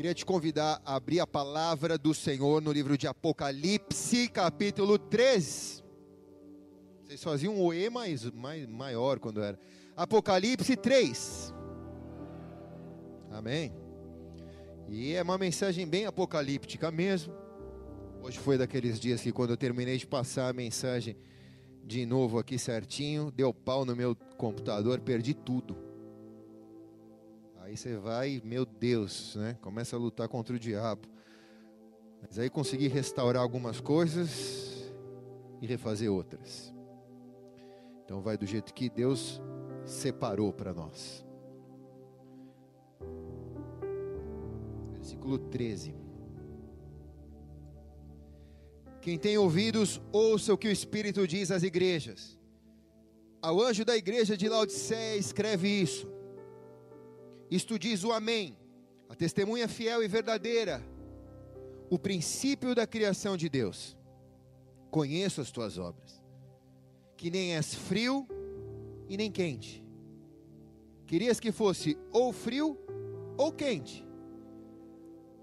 Queria te convidar a abrir a palavra do Senhor no livro de Apocalipse, capítulo 3. Vocês faziam um oe mais, mais, maior quando era. Apocalipse 3. Amém. E é uma mensagem bem apocalíptica mesmo. Hoje foi daqueles dias que quando eu terminei de passar a mensagem de novo aqui certinho, deu pau no meu computador, perdi tudo. Aí você vai, meu Deus, né? Começa a lutar contra o diabo. Mas aí consegui restaurar algumas coisas e refazer outras. Então vai do jeito que Deus separou para nós. Versículo 13. Quem tem ouvidos, ouça o que o Espírito diz às igrejas. Ao anjo da igreja de Laodiceia escreve isso. Isto diz o Amém, a testemunha fiel e verdadeira, o princípio da criação de Deus. Conheço as tuas obras, que nem és frio e nem quente. Querias que fosse ou frio ou quente.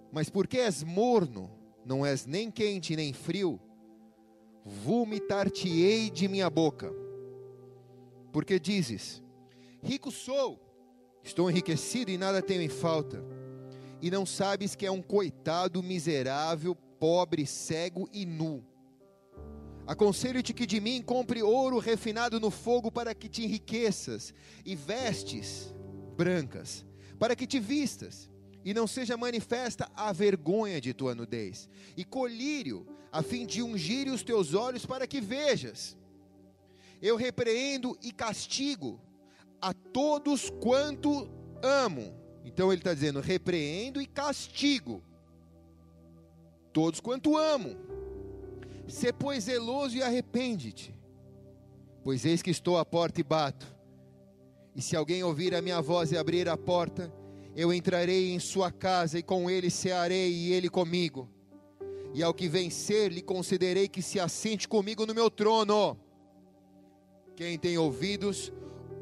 Mas porque és morno, não és nem quente nem frio, vomitar-te-ei de minha boca. Porque dizes: Rico sou Estou enriquecido e nada tenho em falta. E não sabes que é um coitado miserável, pobre, cego e nu. Aconselho-te que de mim compre ouro refinado no fogo para que te enriqueças, e vestes brancas, para que te vistas, e não seja manifesta a vergonha de tua nudez, e colírio, a fim de ungir os teus olhos para que vejas. Eu repreendo e castigo a todos quanto amo. Então ele está dizendo: repreendo e castigo. Todos quanto amo. Se pois zeloso e arrepende-te. Pois eis que estou à porta e bato. E se alguém ouvir a minha voz e abrir a porta, eu entrarei em sua casa e com ele cearei e ele comigo. E ao que vencer, lhe concederei que se assente comigo no meu trono. Quem tem ouvidos,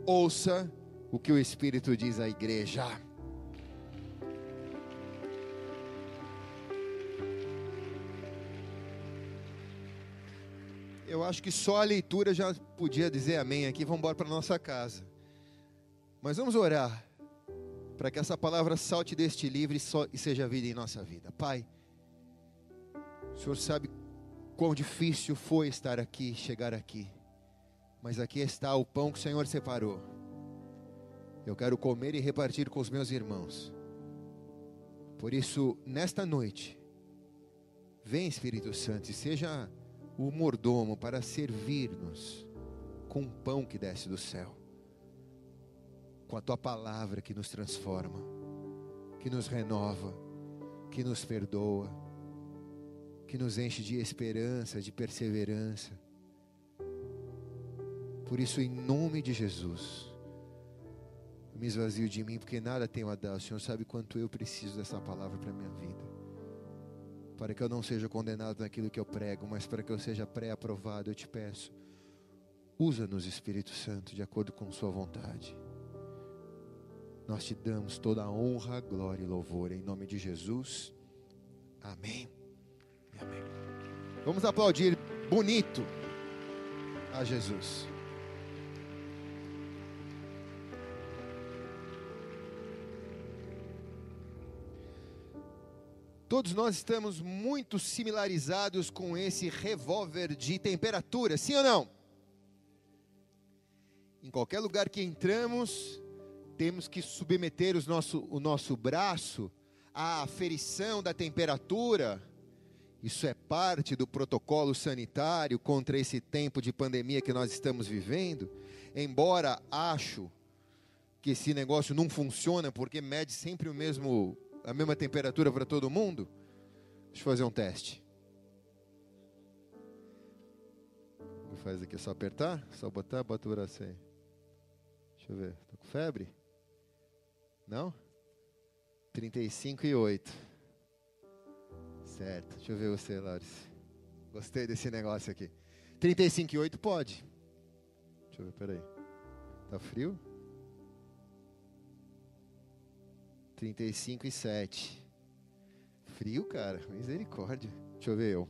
o que o Espírito diz à igreja. Eu acho que só a leitura já podia dizer amém aqui. Vamos embora para nossa casa. Mas vamos orar para que essa palavra salte deste livro e seja vida em nossa vida. Pai, o Senhor sabe quão difícil foi estar aqui, chegar aqui. Mas aqui está o pão que o Senhor separou. Eu quero comer e repartir com os meus irmãos. Por isso, nesta noite, vem Espírito Santo e seja o mordomo para servir-nos com o pão que desce do céu, com a tua palavra que nos transforma, que nos renova, que nos perdoa, que nos enche de esperança, de perseverança por isso, em nome de Jesus, eu me esvazio de mim, porque nada tenho a dar. O Senhor sabe quanto eu preciso dessa palavra para a minha vida. Para que eu não seja condenado naquilo que eu prego, mas para que eu seja pré-aprovado, eu te peço. Usa-nos, Espírito Santo, de acordo com Sua vontade. Nós te damos toda a honra, glória e louvor, em nome de Jesus. Amém. Amém. Vamos aplaudir bonito a Jesus. Todos nós estamos muito similarizados com esse revólver de temperatura, sim ou não? Em qualquer lugar que entramos, temos que submeter os nosso, o nosso braço à aferição da temperatura. Isso é parte do protocolo sanitário contra esse tempo de pandemia que nós estamos vivendo. Embora acho que esse negócio não funciona porque mede sempre o mesmo a mesma temperatura para todo mundo? Deixa eu fazer um teste. Faz aqui? É só apertar? Só botar? Bota o braço aí. Deixa eu ver. Estou com febre? Não? 35 e 8. Certo. Deixa eu ver você, Laris. Gostei desse negócio aqui. 35 e 8 pode. Deixa eu ver, peraí. Tá frio? 35 e 7. frio, cara. Misericórdia. Deixa eu ver eu.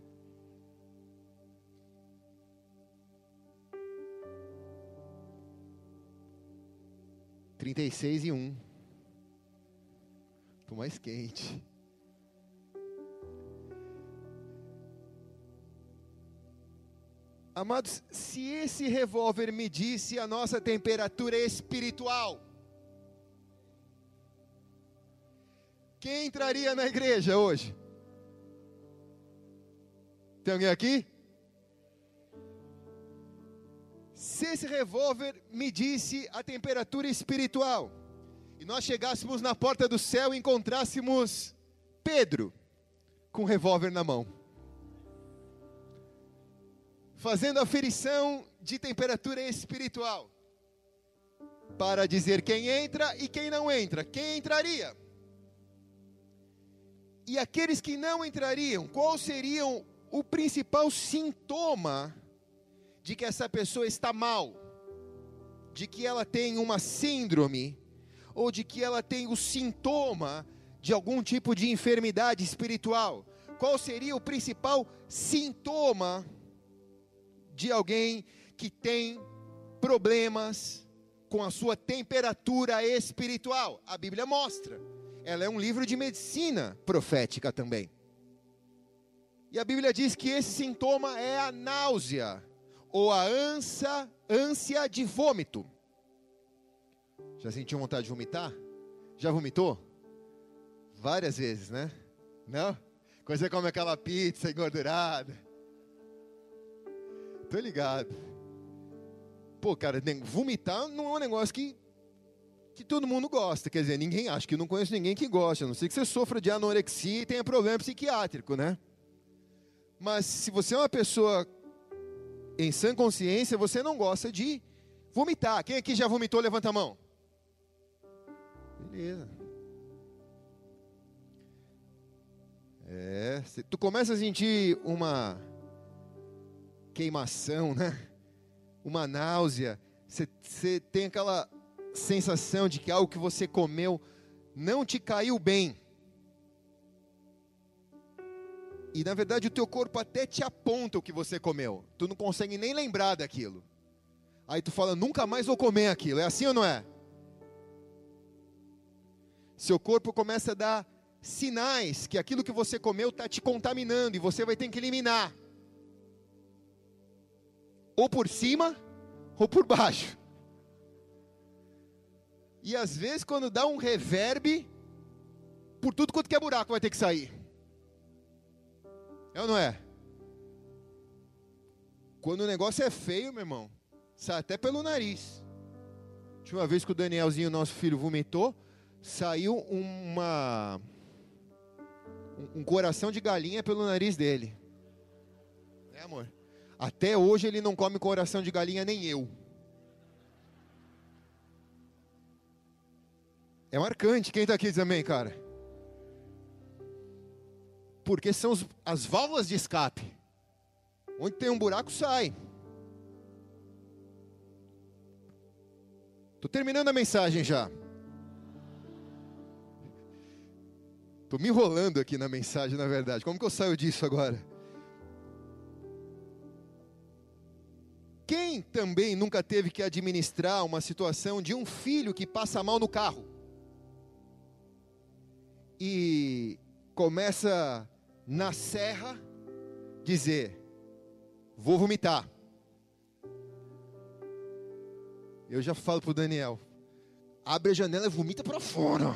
Trinta e seis e um. Tô mais quente. Amados, se esse revólver medisse a nossa temperatura espiritual, quem entraria na igreja hoje? Tem alguém aqui? Se esse revólver medisse a temperatura espiritual, e nós chegássemos na porta do céu e encontrássemos Pedro com um revólver na mão, fazendo aferição de temperatura espiritual, para dizer quem entra e quem não entra, quem entraria? E aqueles que não entrariam, qual seriam o principal sintoma de que essa pessoa está mal, de que ela tem uma síndrome, ou de que ela tem o sintoma de algum tipo de enfermidade espiritual? Qual seria o principal sintoma de alguém que tem problemas com a sua temperatura espiritual? A Bíblia mostra. Ela é um livro de medicina profética também. E a Bíblia diz que esse sintoma é a náusea ou a ânsia, ânsia de vômito. Já sentiu vontade de vomitar? Já vomitou? Várias vezes, né? Não? Quando você come aquela pizza engordurada. Tô ligado. Pô, cara, vomitar não é um negócio que, que todo mundo gosta. Quer dizer, ninguém acha que não conheço ninguém que gosta. A não sei que você sofra de anorexia e tenha problema psiquiátrico, né? Mas se você é uma pessoa em sã consciência, você não gosta de vomitar. Quem aqui já vomitou, levanta a mão. Beleza. É, tu começa a sentir uma queimação, né? Uma náusea. Você tem aquela sensação de que algo que você comeu não te caiu bem. E na verdade o teu corpo até te aponta o que você comeu. Tu não consegue nem lembrar daquilo. Aí tu fala, nunca mais vou comer aquilo. É assim ou não é? Seu corpo começa a dar sinais que aquilo que você comeu está te contaminando e você vai ter que eliminar ou por cima ou por baixo. E às vezes, quando dá um reverb, por tudo quanto que é buraco vai ter que sair. É ou não é? Quando o negócio é feio, meu irmão, sai até pelo nariz. Última vez que o Danielzinho, nosso filho, vomitou, saiu uma um coração de galinha pelo nariz dele. É, amor? Até hoje ele não come coração de galinha, nem eu. É marcante. Quem está aqui também, cara? Porque são as válvulas de escape. Onde tem um buraco, sai. Estou terminando a mensagem já. Estou me enrolando aqui na mensagem, na verdade. Como que eu saio disso agora? Quem também nunca teve que administrar uma situação de um filho que passa mal no carro? E começa na serra dizer: Vou vomitar. Eu já falo para o Daniel: Abre a janela e vomita para fora.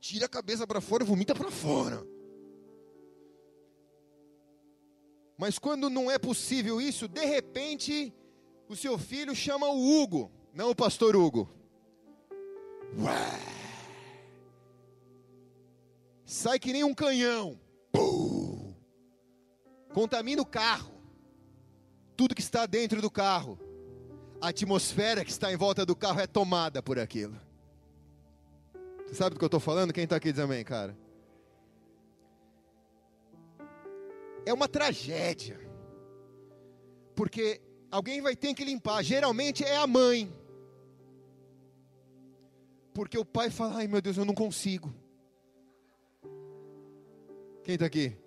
Tira a cabeça para fora e vomita para fora. Mas quando não é possível isso, de repente, o seu filho chama o Hugo, não o pastor Hugo. Ué. Sai que nem um canhão. Pum. Contamina o carro. Tudo que está dentro do carro. A atmosfera que está em volta do carro é tomada por aquilo. Você sabe do que eu estou falando? Quem está aqui diz amém, cara? é uma tragédia. Porque alguém vai ter que limpar. Geralmente é a mãe. Porque o pai fala: ai meu Deus, eu não consigo. Quem está aqui?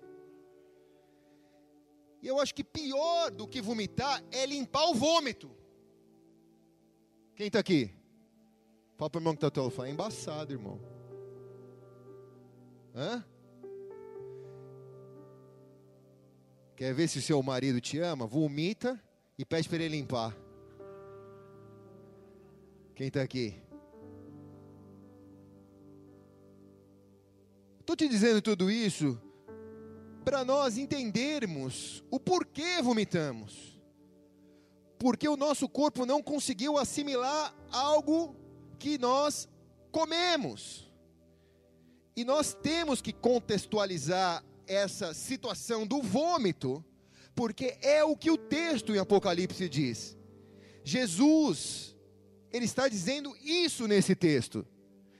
E eu acho que pior do que vomitar é limpar o vômito. Quem está aqui? Fala para o irmão que está todo fala, é embaçado, irmão. Hã? Quer ver se o seu marido te ama? Vomita e pede para ele limpar. Quem está aqui? Estou te dizendo tudo isso para nós entendermos o porquê vomitamos. Porque o nosso corpo não conseguiu assimilar algo que nós comemos. E nós temos que contextualizar essa situação do vômito, porque é o que o texto em Apocalipse diz. Jesus, ele está dizendo isso nesse texto,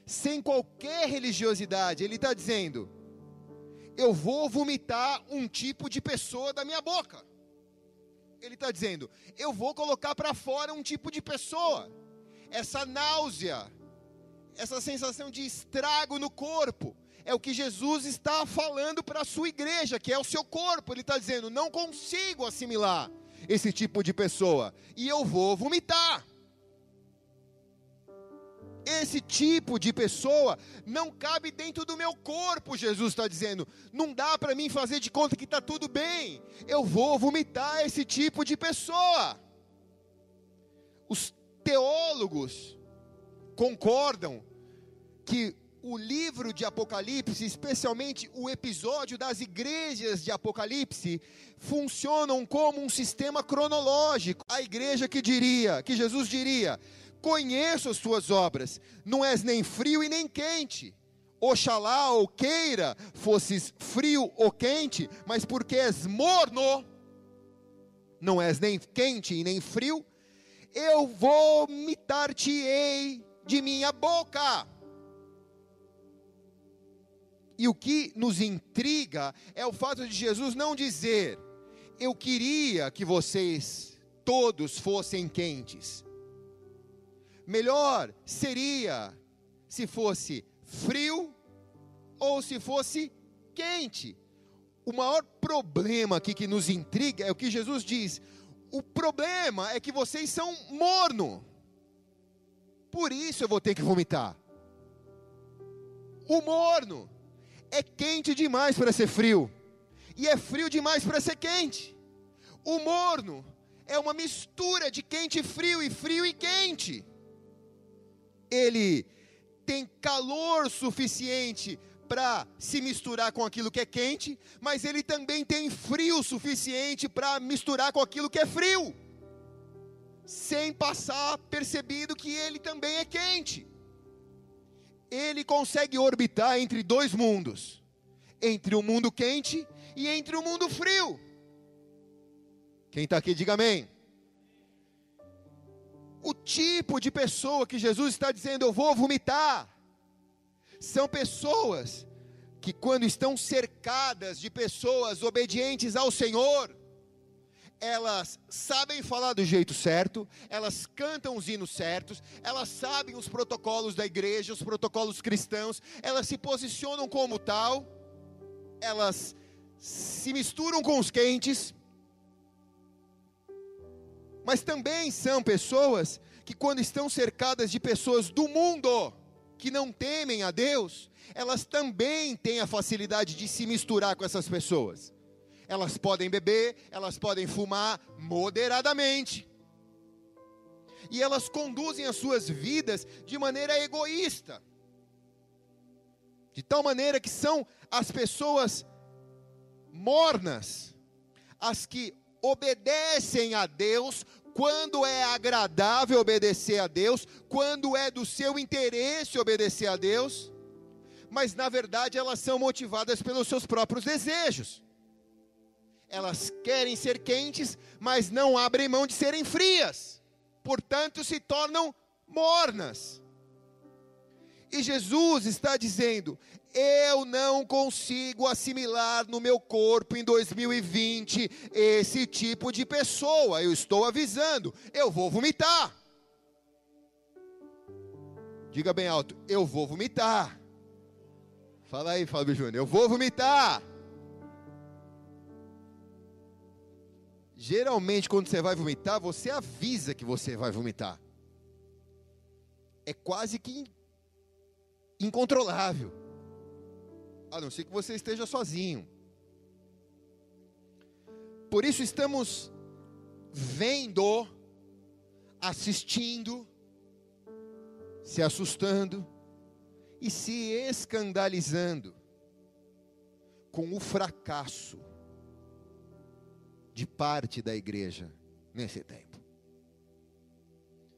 sem qualquer religiosidade, ele está dizendo: eu vou vomitar um tipo de pessoa da minha boca. Ele está dizendo, eu vou colocar para fora um tipo de pessoa. Essa náusea, essa sensação de estrago no corpo, é o que Jesus está falando para a sua igreja, que é o seu corpo. Ele está dizendo: não consigo assimilar esse tipo de pessoa, e eu vou vomitar. Esse tipo de pessoa não cabe dentro do meu corpo, Jesus está dizendo. Não dá para mim fazer de conta que está tudo bem. Eu vou vomitar esse tipo de pessoa. Os teólogos concordam que o livro de Apocalipse, especialmente o episódio das igrejas de Apocalipse, funcionam como um sistema cronológico. A igreja que diria, que Jesus diria: Conheço as tuas obras, não és nem frio e nem quente. Oxalá ou queira fosses frio ou quente, mas porque és morno, não és nem quente e nem frio, eu vomitar-te-ei de minha boca. E o que nos intriga é o fato de Jesus não dizer, eu queria que vocês todos fossem quentes. Melhor seria se fosse frio ou se fosse quente. O maior problema aqui que nos intriga é o que Jesus diz: o problema é que vocês são morno. Por isso eu vou ter que vomitar. O morno é quente demais para ser frio, e é frio demais para ser quente. O morno é uma mistura de quente e frio, e frio e quente ele tem calor suficiente para se misturar com aquilo que é quente, mas ele também tem frio suficiente para misturar com aquilo que é frio, sem passar percebido que ele também é quente. Ele consegue orbitar entre dois mundos, entre o mundo quente e entre o mundo frio. Quem está aqui, diga amém o tipo de pessoa que Jesus está dizendo, eu vou vomitar, são pessoas que, quando estão cercadas de pessoas obedientes ao Senhor, elas sabem falar do jeito certo, elas cantam os hinos certos, elas sabem os protocolos da igreja, os protocolos cristãos, elas se posicionam como tal, elas se misturam com os quentes, mas também são pessoas que, quando estão cercadas de pessoas do mundo, que não temem a Deus, elas também têm a facilidade de se misturar com essas pessoas. Elas podem beber, elas podem fumar moderadamente. E elas conduzem as suas vidas de maneira egoísta. De tal maneira que são as pessoas mornas, as que obedecem a Deus quando é agradável obedecer a Deus, quando é do seu interesse obedecer a Deus, mas na verdade elas são motivadas pelos seus próprios desejos. Elas querem ser quentes, mas não abrem mão de serem frias, portanto se tornam mornas. E Jesus está dizendo: eu não consigo assimilar no meu corpo em 2020 esse tipo de pessoa. Eu estou avisando, eu vou vomitar. Diga bem alto, eu vou vomitar. Fala aí, Fábio Júnior, eu vou vomitar. Geralmente, quando você vai vomitar, você avisa que você vai vomitar. É quase que incontrolável. A não ser que você esteja sozinho. Por isso estamos vendo, assistindo, se assustando e se escandalizando com o fracasso de parte da igreja nesse tempo.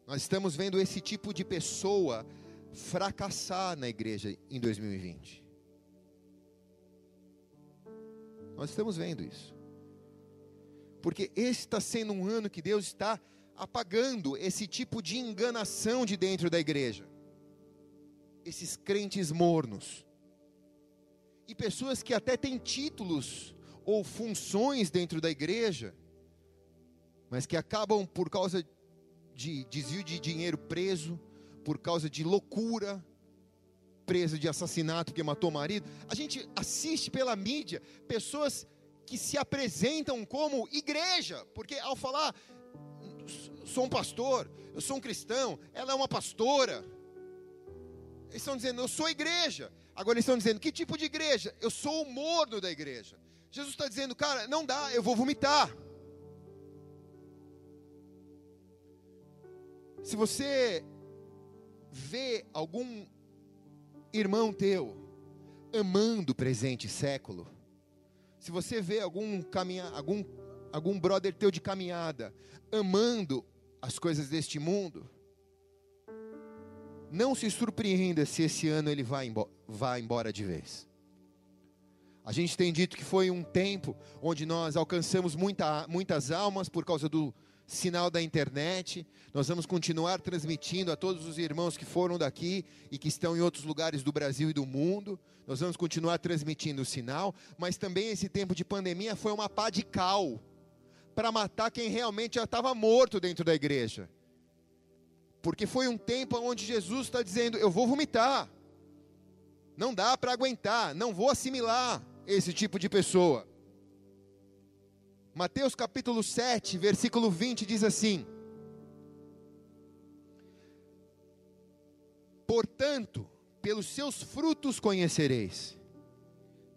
Nós estamos vendo esse tipo de pessoa fracassar na igreja em 2020. Nós estamos vendo isso. Porque esse está sendo um ano que Deus está apagando esse tipo de enganação de dentro da igreja. Esses crentes mornos. E pessoas que até têm títulos ou funções dentro da igreja, mas que acabam por causa de desvio de dinheiro preso, por causa de loucura, preso de assassinato que matou o marido. A gente assiste pela mídia pessoas que se apresentam como igreja, porque ao falar sou um pastor, eu sou um cristão, ela é uma pastora. Eles estão dizendo, eu sou igreja. Agora eles estão dizendo, que tipo de igreja? Eu sou o morno da igreja. Jesus está dizendo, cara, não dá, eu vou vomitar. Se você vê algum irmão teu amando o presente século, se você vê algum caminha, algum algum brother teu de caminhada amando as coisas deste mundo, não se surpreenda se esse ano ele vai embora, vá embora de vez. A gente tem dito que foi um tempo onde nós alcançamos muita, muitas almas por causa do sinal da internet. Nós vamos continuar transmitindo a todos os irmãos que foram daqui e que estão em outros lugares do Brasil e do mundo. Nós vamos continuar transmitindo o sinal, mas também esse tempo de pandemia foi uma pá de cal para matar quem realmente já estava morto dentro da igreja. Porque foi um tempo onde Jesus está dizendo: Eu vou vomitar. Não dá para aguentar, não vou assimilar esse tipo de pessoa. Mateus capítulo 7, versículo 20 diz assim: Portanto, pelos seus frutos conhecereis.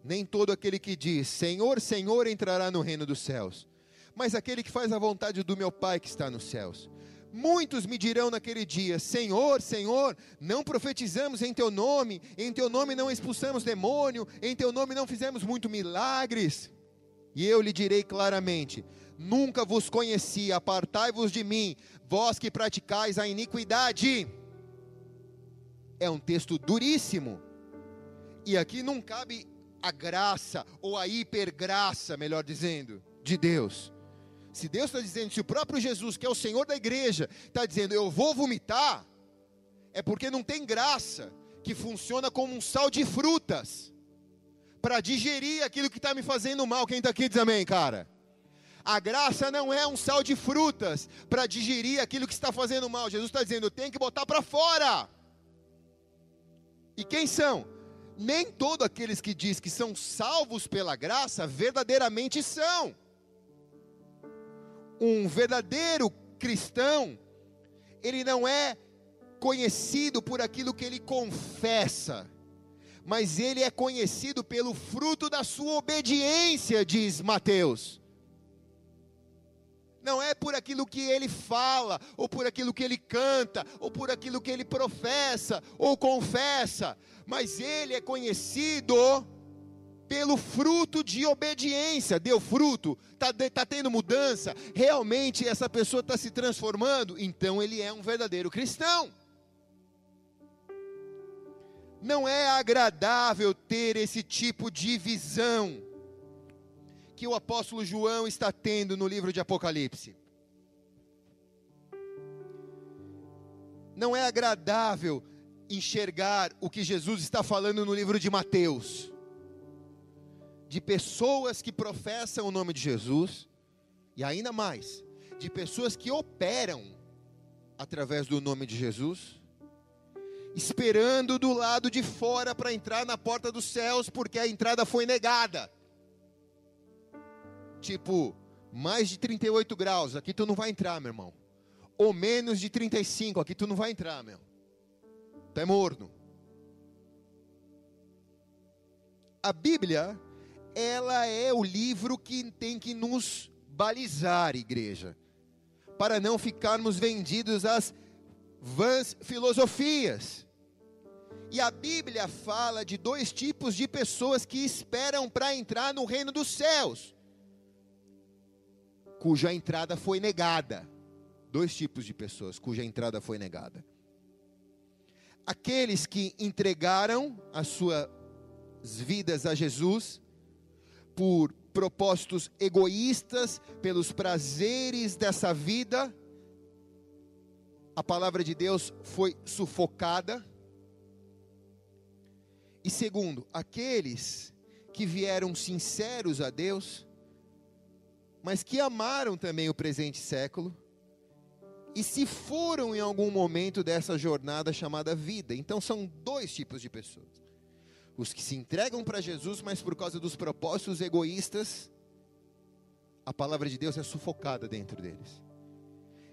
Nem todo aquele que diz Senhor, Senhor entrará no reino dos céus, mas aquele que faz a vontade do meu Pai que está nos céus. Muitos me dirão naquele dia: Senhor, Senhor, não profetizamos em teu nome, em teu nome não expulsamos demônio, em teu nome não fizemos muito milagres. E eu lhe direi claramente: Nunca vos conheci, apartai-vos de mim, vós que praticais a iniquidade. É um texto duríssimo. E aqui não cabe a graça, ou a hipergraça, melhor dizendo, de Deus. Se Deus está dizendo, se o próprio Jesus, que é o Senhor da igreja, está dizendo, eu vou vomitar, é porque não tem graça, que funciona como um sal de frutas, para digerir aquilo que está me fazendo mal. Quem está aqui diz amém, cara? A graça não é um sal de frutas para digerir aquilo que está fazendo mal. Jesus está dizendo, tenho que botar para fora. E quem são? Nem todos aqueles que diz que são salvos pela graça verdadeiramente são um verdadeiro cristão, ele não é conhecido por aquilo que ele confessa, mas ele é conhecido pelo fruto da sua obediência, diz Mateus. Não é por aquilo que ele fala, ou por aquilo que ele canta, ou por aquilo que ele professa, ou confessa, mas ele é conhecido pelo fruto de obediência. Deu fruto, está tá tendo mudança, realmente essa pessoa está se transformando, então ele é um verdadeiro cristão. Não é agradável ter esse tipo de visão que o apóstolo João está tendo no livro de Apocalipse. Não é agradável enxergar o que Jesus está falando no livro de Mateus de pessoas que professam o nome de Jesus, e ainda mais, de pessoas que operam através do nome de Jesus, esperando do lado de fora para entrar na porta dos céus, porque a entrada foi negada. Tipo, mais de 38 graus, aqui tu não vai entrar, meu irmão. Ou menos de 35, aqui tu não vai entrar, meu. É morno. A Bíblia, ela é o livro que tem que nos balizar, igreja, para não ficarmos vendidos às vãs filosofias. E a Bíblia fala de dois tipos de pessoas que esperam para entrar no reino dos céus, cuja entrada foi negada. Dois tipos de pessoas cuja entrada foi negada. Aqueles que entregaram as suas vidas a Jesus por propósitos egoístas, pelos prazeres dessa vida, a palavra de Deus foi sufocada. E segundo, aqueles que vieram sinceros a Deus, mas que amaram também o presente século, e se foram em algum momento dessa jornada chamada vida. Então são dois tipos de pessoas os que se entregam para Jesus, mas por causa dos propósitos egoístas, a palavra de Deus é sufocada dentro deles.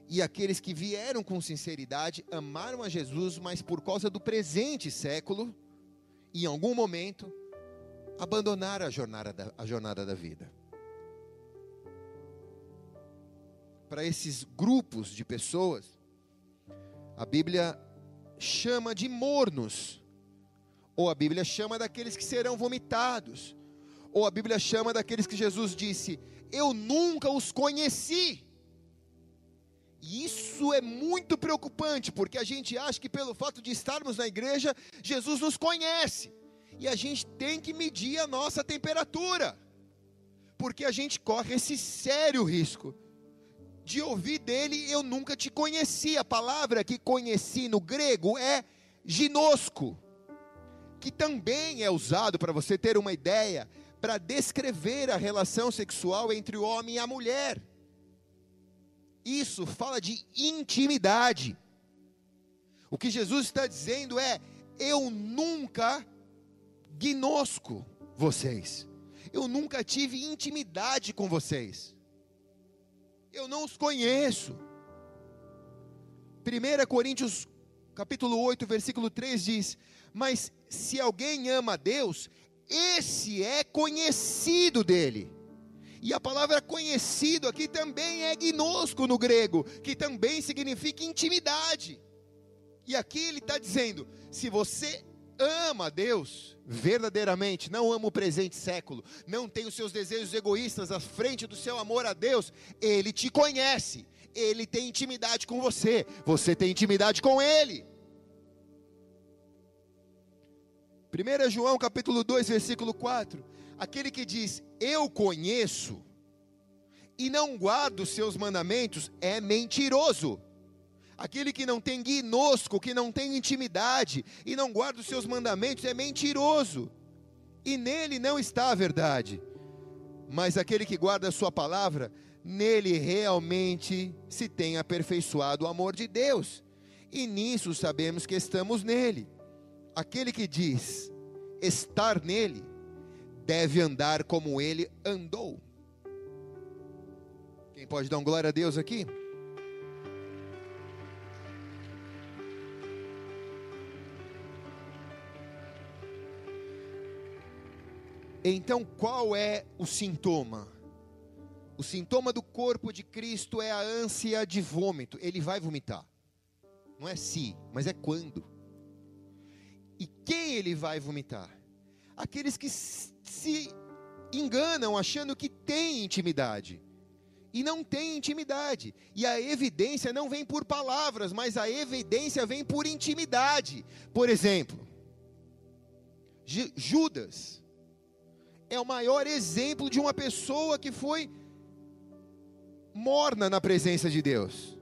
E aqueles que vieram com sinceridade, amaram a Jesus, mas por causa do presente século, em algum momento, abandonaram a jornada da, a jornada da vida. Para esses grupos de pessoas, a Bíblia chama de mornos ou a Bíblia chama daqueles que serão vomitados. Ou a Bíblia chama daqueles que Jesus disse: Eu nunca os conheci. E isso é muito preocupante, porque a gente acha que pelo fato de estarmos na igreja, Jesus nos conhece. E a gente tem que medir a nossa temperatura. Porque a gente corre esse sério risco de ouvir dele, eu nunca te conheci. A palavra que conheci no grego é ginosco que também é usado para você ter uma ideia para descrever a relação sexual entre o homem e a mulher. Isso fala de intimidade. O que Jesus está dizendo é: eu nunca gnosco vocês. Eu nunca tive intimidade com vocês. Eu não os conheço. 1 Coríntios capítulo 8, versículo 3 diz: Mas se alguém ama a Deus, esse é conhecido dele. E a palavra conhecido aqui também é gnosco no grego, que também significa intimidade. E aqui ele está dizendo: se você ama Deus verdadeiramente, não ama o presente século, não tem os seus desejos egoístas à frente do seu amor a Deus, ele te conhece, ele tem intimidade com você, você tem intimidade com ele. 1 João capítulo 2, versículo 4. Aquele que diz, eu conheço, e não guarda os seus mandamentos, é mentiroso. Aquele que não tem guinosco, que não tem intimidade, e não guarda os seus mandamentos, é mentiroso. E nele não está a verdade. Mas aquele que guarda a sua palavra, nele realmente se tem aperfeiçoado o amor de Deus. E nisso sabemos que estamos nele aquele que diz estar nele, deve andar como ele andou. Quem pode dar um glória a Deus aqui? Então, qual é o sintoma? O sintoma do corpo de Cristo é a ânsia de vômito. Ele vai vomitar. Não é se, mas é quando. E quem ele vai vomitar? Aqueles que se enganam achando que têm intimidade. E não tem intimidade. E a evidência não vem por palavras, mas a evidência vem por intimidade. Por exemplo, Judas é o maior exemplo de uma pessoa que foi morna na presença de Deus.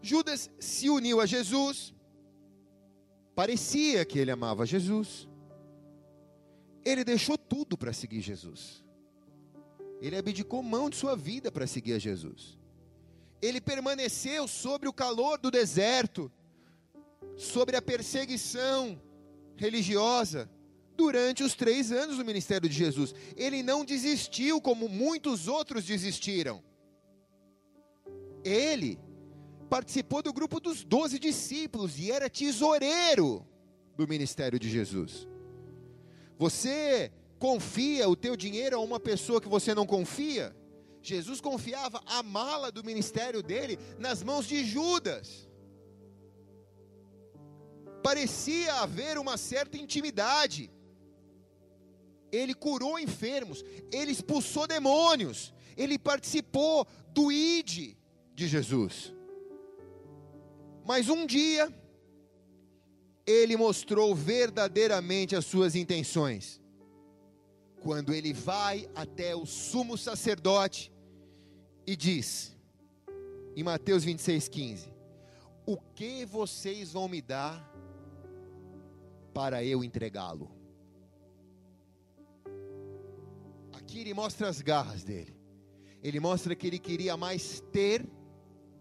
Judas se uniu a Jesus, Parecia que ele amava Jesus. Ele deixou tudo para seguir Jesus. Ele abdicou mão de sua vida para seguir a Jesus. Ele permaneceu sobre o calor do deserto, sobre a perseguição religiosa, durante os três anos do ministério de Jesus. Ele não desistiu como muitos outros desistiram. Ele participou do grupo dos doze discípulos e era tesoureiro do ministério de Jesus. Você confia o teu dinheiro a uma pessoa que você não confia? Jesus confiava a mala do ministério dele nas mãos de Judas. Parecia haver uma certa intimidade. Ele curou enfermos, ele expulsou demônios, ele participou do ID de Jesus. Mas um dia, ele mostrou verdadeiramente as suas intenções. Quando ele vai até o sumo sacerdote e diz, em Mateus 26,15: O que vocês vão me dar para eu entregá-lo? Aqui ele mostra as garras dele. Ele mostra que ele queria mais ter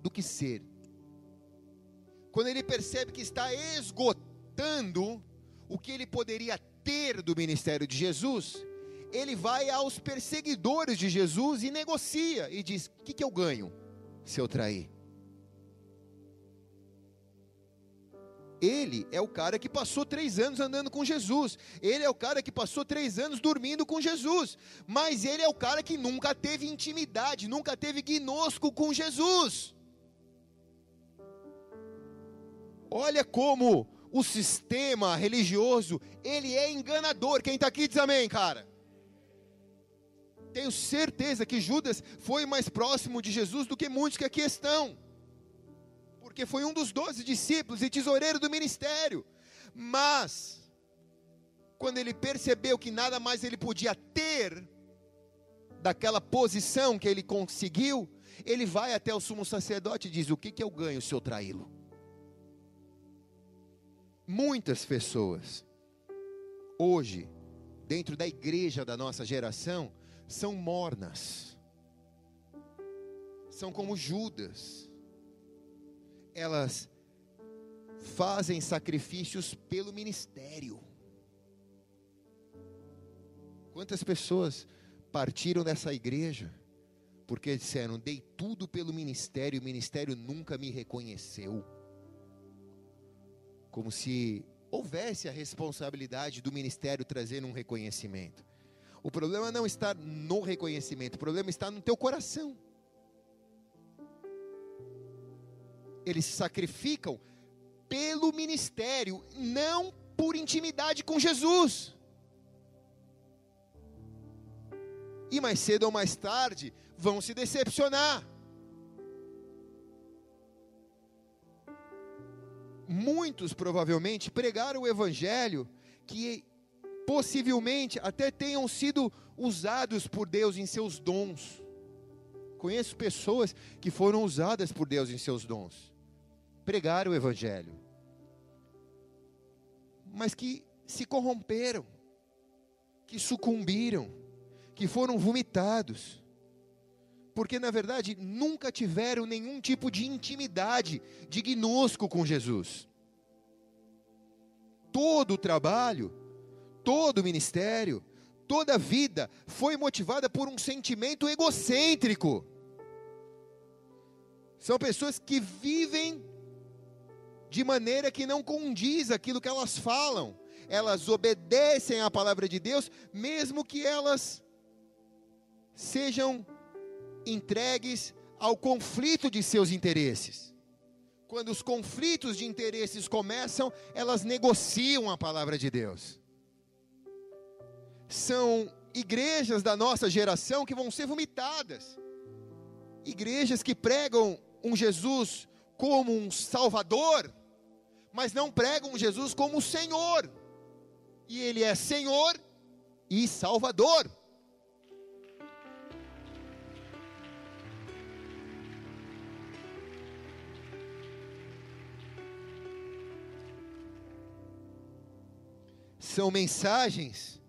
do que ser. Quando ele percebe que está esgotando o que ele poderia ter do ministério de Jesus, ele vai aos perseguidores de Jesus e negocia e diz: O que, que eu ganho se eu trair? Ele é o cara que passou três anos andando com Jesus. Ele é o cara que passou três anos dormindo com Jesus. Mas ele é o cara que nunca teve intimidade, nunca teve gnosco com Jesus. Olha como o sistema religioso, ele é enganador. Quem está aqui diz amém, cara. Tenho certeza que Judas foi mais próximo de Jesus do que muitos que aqui estão porque foi um dos doze discípulos e tesoureiro do ministério. Mas, quando ele percebeu que nada mais ele podia ter daquela posição que ele conseguiu, ele vai até o sumo sacerdote e diz: O que, que eu ganho se eu traí-lo? Muitas pessoas, hoje, dentro da igreja da nossa geração, são mornas, são como Judas elas fazem sacrifícios pelo ministério. Quantas pessoas partiram dessa igreja porque disseram: dei tudo pelo ministério, o ministério nunca me reconheceu. Como se houvesse a responsabilidade do ministério trazer um reconhecimento. O problema não está no reconhecimento, o problema está no teu coração. eles se sacrificam pelo ministério, não por intimidade com Jesus. E mais cedo ou mais tarde vão se decepcionar. Muitos provavelmente pregaram o evangelho que possivelmente até tenham sido usados por Deus em seus dons. Conheço pessoas que foram usadas por Deus em seus dons. Pregaram o Evangelho, mas que se corromperam, que sucumbiram, que foram vomitados, porque na verdade nunca tiveram nenhum tipo de intimidade, de gnosco com Jesus. Todo o trabalho, todo o ministério, toda a vida foi motivada por um sentimento egocêntrico. São pessoas que vivem de maneira que não condiz aquilo que elas falam. Elas obedecem à palavra de Deus, mesmo que elas sejam entregues ao conflito de seus interesses. Quando os conflitos de interesses começam, elas negociam a palavra de Deus. São igrejas da nossa geração que vão ser vomitadas. Igrejas que pregam um Jesus como um Salvador, mas não pregam Jesus como Senhor. E Ele é Senhor e Salvador. São mensagens,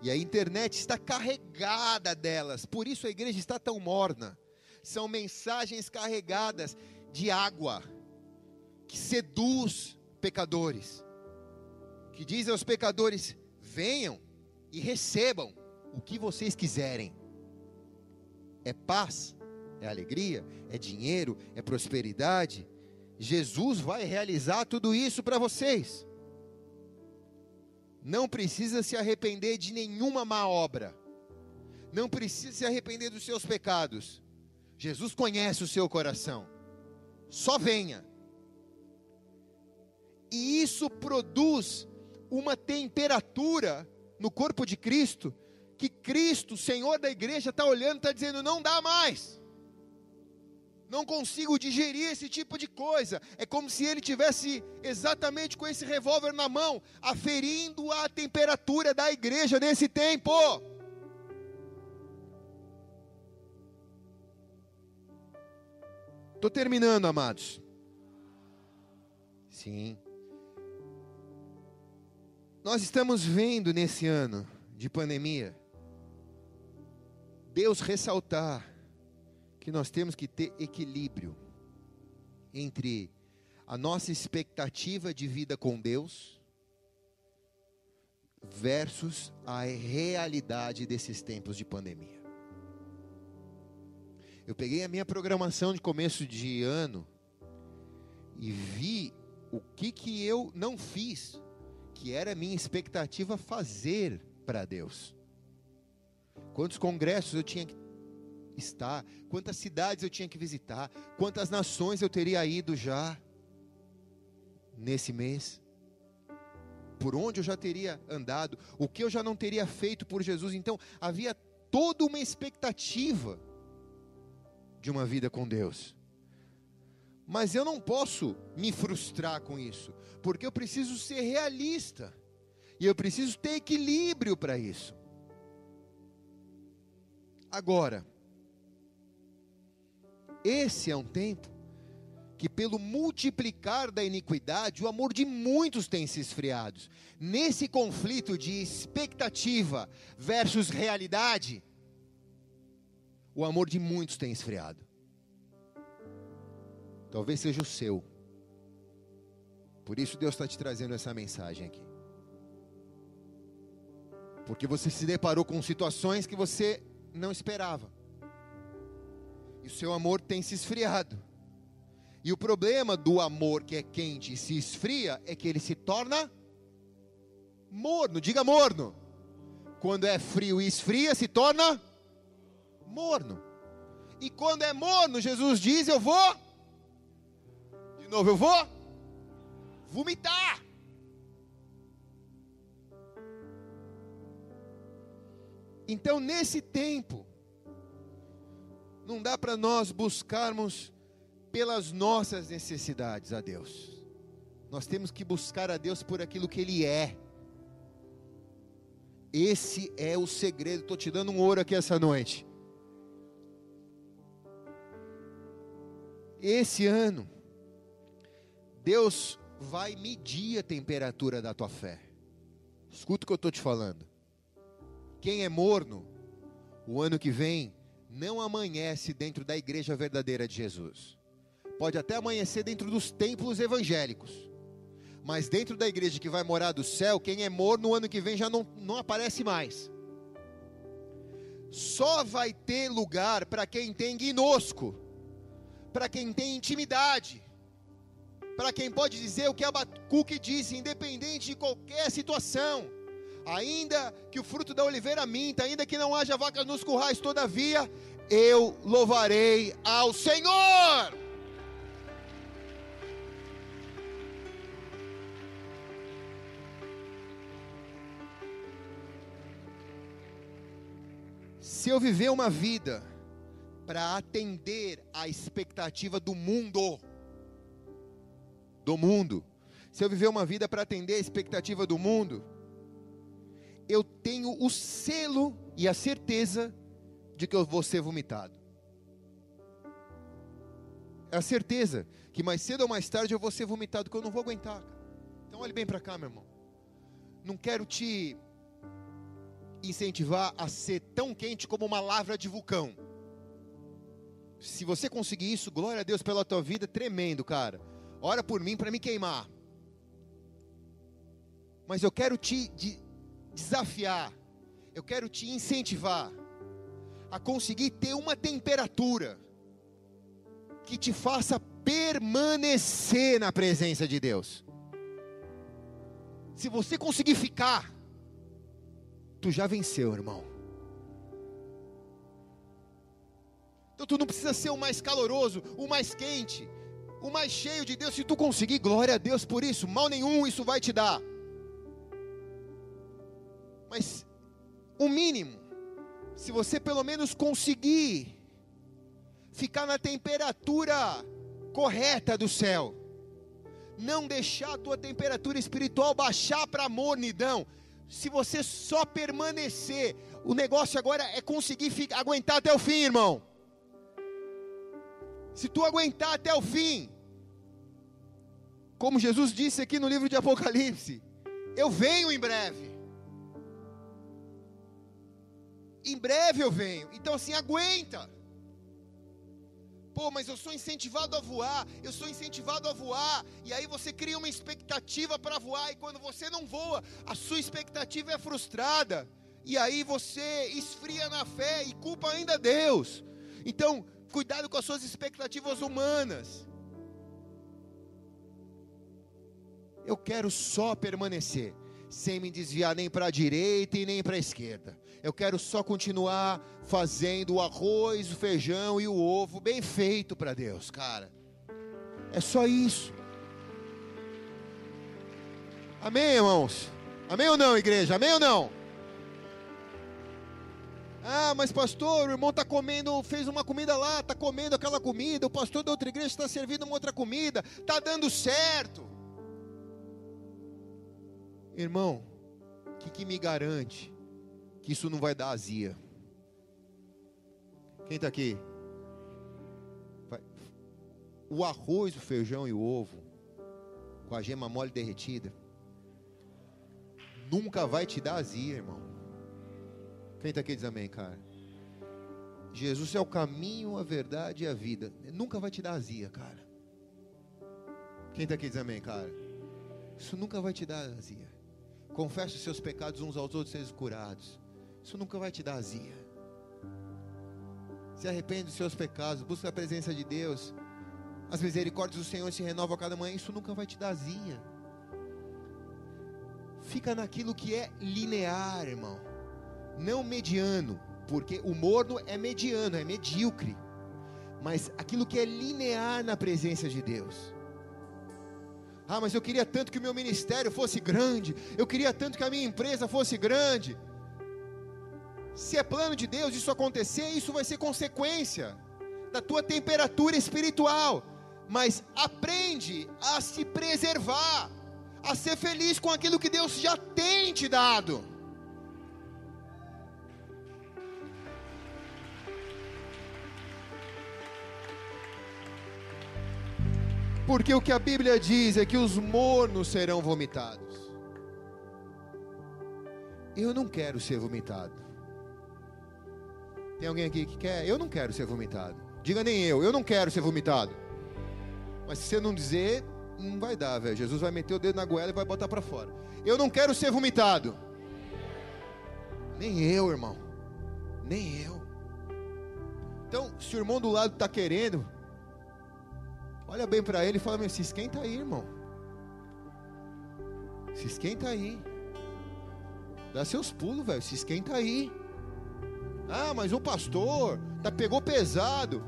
e a internet está carregada delas, por isso a igreja está tão morna. São mensagens carregadas de água, que seduz pecadores, que diz aos pecadores: venham e recebam o que vocês quiserem. É paz, é alegria, é dinheiro, é prosperidade. Jesus vai realizar tudo isso para vocês. Não precisa se arrepender de nenhuma má obra. Não precisa se arrepender dos seus pecados. Jesus conhece o seu coração. Só venha. E isso produz uma temperatura no corpo de Cristo, que Cristo, Senhor da igreja, está olhando, está dizendo: não dá mais. Não consigo digerir esse tipo de coisa. É como se ele tivesse exatamente com esse revólver na mão, aferindo a temperatura da igreja nesse tempo. Estou terminando, amados. Sim. Nós estamos vendo nesse ano de pandemia, Deus ressaltar que nós temos que ter equilíbrio entre a nossa expectativa de vida com Deus versus a realidade desses tempos de pandemia. Eu peguei a minha programação de começo de ano e vi o que que eu não fiz que era minha expectativa fazer para Deus. Quantos congressos eu tinha que estar, quantas cidades eu tinha que visitar, quantas nações eu teria ido já nesse mês, por onde eu já teria andado, o que eu já não teria feito por Jesus. Então, havia toda uma expectativa de uma vida com Deus. Mas eu não posso me frustrar com isso, porque eu preciso ser realista. E eu preciso ter equilíbrio para isso. Agora, esse é um tempo que, pelo multiplicar da iniquidade, o amor de muitos tem se esfriado. Nesse conflito de expectativa versus realidade, o amor de muitos tem esfriado. Talvez seja o seu. Por isso Deus está te trazendo essa mensagem aqui. Porque você se deparou com situações que você não esperava. E o seu amor tem se esfriado. E o problema do amor que é quente e se esfria é que ele se torna morno. Diga morno. Quando é frio e esfria, se torna morno. E quando é morno, Jesus diz: Eu vou de novo, eu vou vomitar. Então, nesse tempo, não dá para nós buscarmos pelas nossas necessidades a Deus. Nós temos que buscar a Deus por aquilo que Ele é. Esse é o segredo. Estou te dando um ouro aqui essa noite. Esse ano, Deus vai medir a temperatura da tua fé. Escuta o que eu estou te falando. Quem é morno, o ano que vem, não amanhece dentro da igreja verdadeira de Jesus. Pode até amanhecer dentro dos templos evangélicos. Mas dentro da igreja que vai morar do céu, quem é morno no ano que vem já não, não aparece mais. Só vai ter lugar para quem tem guinosco, para quem tem intimidade, para quem pode dizer o que Abacuque disse, independente de qualquer situação, ainda que o fruto da oliveira minta, ainda que não haja vacas nos currais, todavia eu louvarei ao Senhor. Se eu viver uma vida para atender à expectativa do mundo, do mundo, se eu viver uma vida para atender a expectativa do mundo, eu tenho o selo e a certeza de que eu vou ser vomitado. É a certeza que mais cedo ou mais tarde eu vou ser vomitado, que eu não vou aguentar. Então olhe bem para cá, meu irmão. Não quero te incentivar a ser tão quente como uma lavra de vulcão. Se você conseguir isso, glória a Deus pela tua vida, tremendo, cara. Ora por mim para me queimar. Mas eu quero te de, desafiar, eu quero te incentivar a conseguir ter uma temperatura que te faça permanecer na presença de Deus. Se você conseguir ficar, tu já venceu, irmão. Então tu não precisa ser o mais caloroso, o mais quente, o mais cheio de Deus. Se tu conseguir, glória a Deus por isso. Mal nenhum isso vai te dar. Mas o mínimo, se você pelo menos conseguir ficar na temperatura correta do céu, não deixar a tua temperatura espiritual baixar para a mornidão. Se você só permanecer, o negócio agora é conseguir ficar, aguentar até o fim, irmão. Se tu aguentar até o fim, como Jesus disse aqui no livro de Apocalipse, eu venho em breve. Em breve eu venho. Então assim, aguenta. Pô, mas eu sou incentivado a voar, eu sou incentivado a voar, e aí você cria uma expectativa para voar, e quando você não voa, a sua expectativa é frustrada, e aí você esfria na fé e culpa ainda Deus. Então, Cuidado com as suas expectativas humanas. Eu quero só permanecer, sem me desviar nem para a direita e nem para a esquerda. Eu quero só continuar fazendo o arroz, o feijão e o ovo bem feito para Deus, cara. É só isso. Amém, irmãos? Amém ou não, igreja? Amém ou não? Ah, mas pastor, o irmão está comendo, fez uma comida lá, está comendo aquela comida, o pastor da outra igreja está servindo uma outra comida, está dando certo. Irmão, o que, que me garante que isso não vai dar azia? Quem está aqui? O arroz, o feijão e o ovo, com a gema mole derretida, nunca vai te dar azia, irmão. Quem está aqui diz amém, cara? Jesus é o caminho, a verdade e a vida. Nunca vai te dar azia, cara. Quem está aqui diz amém, cara? Isso nunca vai te dar azia. Confesse os seus pecados uns aos outros, sejam curados. Isso nunca vai te dar azia. Se arrepende dos seus pecados, busca a presença de Deus. As misericórdias do Senhor se renovam a cada manhã. Isso nunca vai te dar azia. Fica naquilo que é linear, irmão não mediano, porque o morno é mediano, é medíocre, mas aquilo que é linear na presença de Deus. Ah, mas eu queria tanto que o meu ministério fosse grande, eu queria tanto que a minha empresa fosse grande. Se é plano de Deus isso acontecer, isso vai ser consequência da tua temperatura espiritual. Mas aprende a se preservar, a ser feliz com aquilo que Deus já tem te dado. Porque o que a Bíblia diz é que os mornos serão vomitados. Eu não quero ser vomitado. Tem alguém aqui que quer? Eu não quero ser vomitado. Diga nem eu, eu não quero ser vomitado. Mas se você não dizer, não vai dar, velho. Jesus vai meter o dedo na goela e vai botar para fora. Eu não quero ser vomitado. Nem eu, irmão. Nem eu. Então, se o irmão do lado está querendo, Olha bem para ele e fala: se esquenta aí, irmão. Se esquenta aí. Dá seus pulos, velho. Se esquenta aí. Ah, mas o pastor tá, pegou pesado.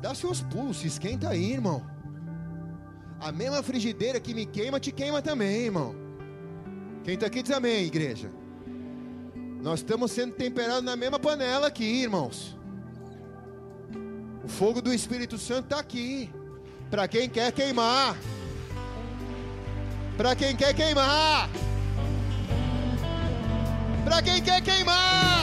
Dá seus pulos, esquenta aí, irmão. A mesma frigideira que me queima, te queima também, irmão. Quem está aqui diz amém, igreja. Nós estamos sendo temperados na mesma panela aqui, irmãos. O fogo do Espírito Santo está aqui. Para quem quer queimar. Para quem quer queimar. Para quem quer queimar.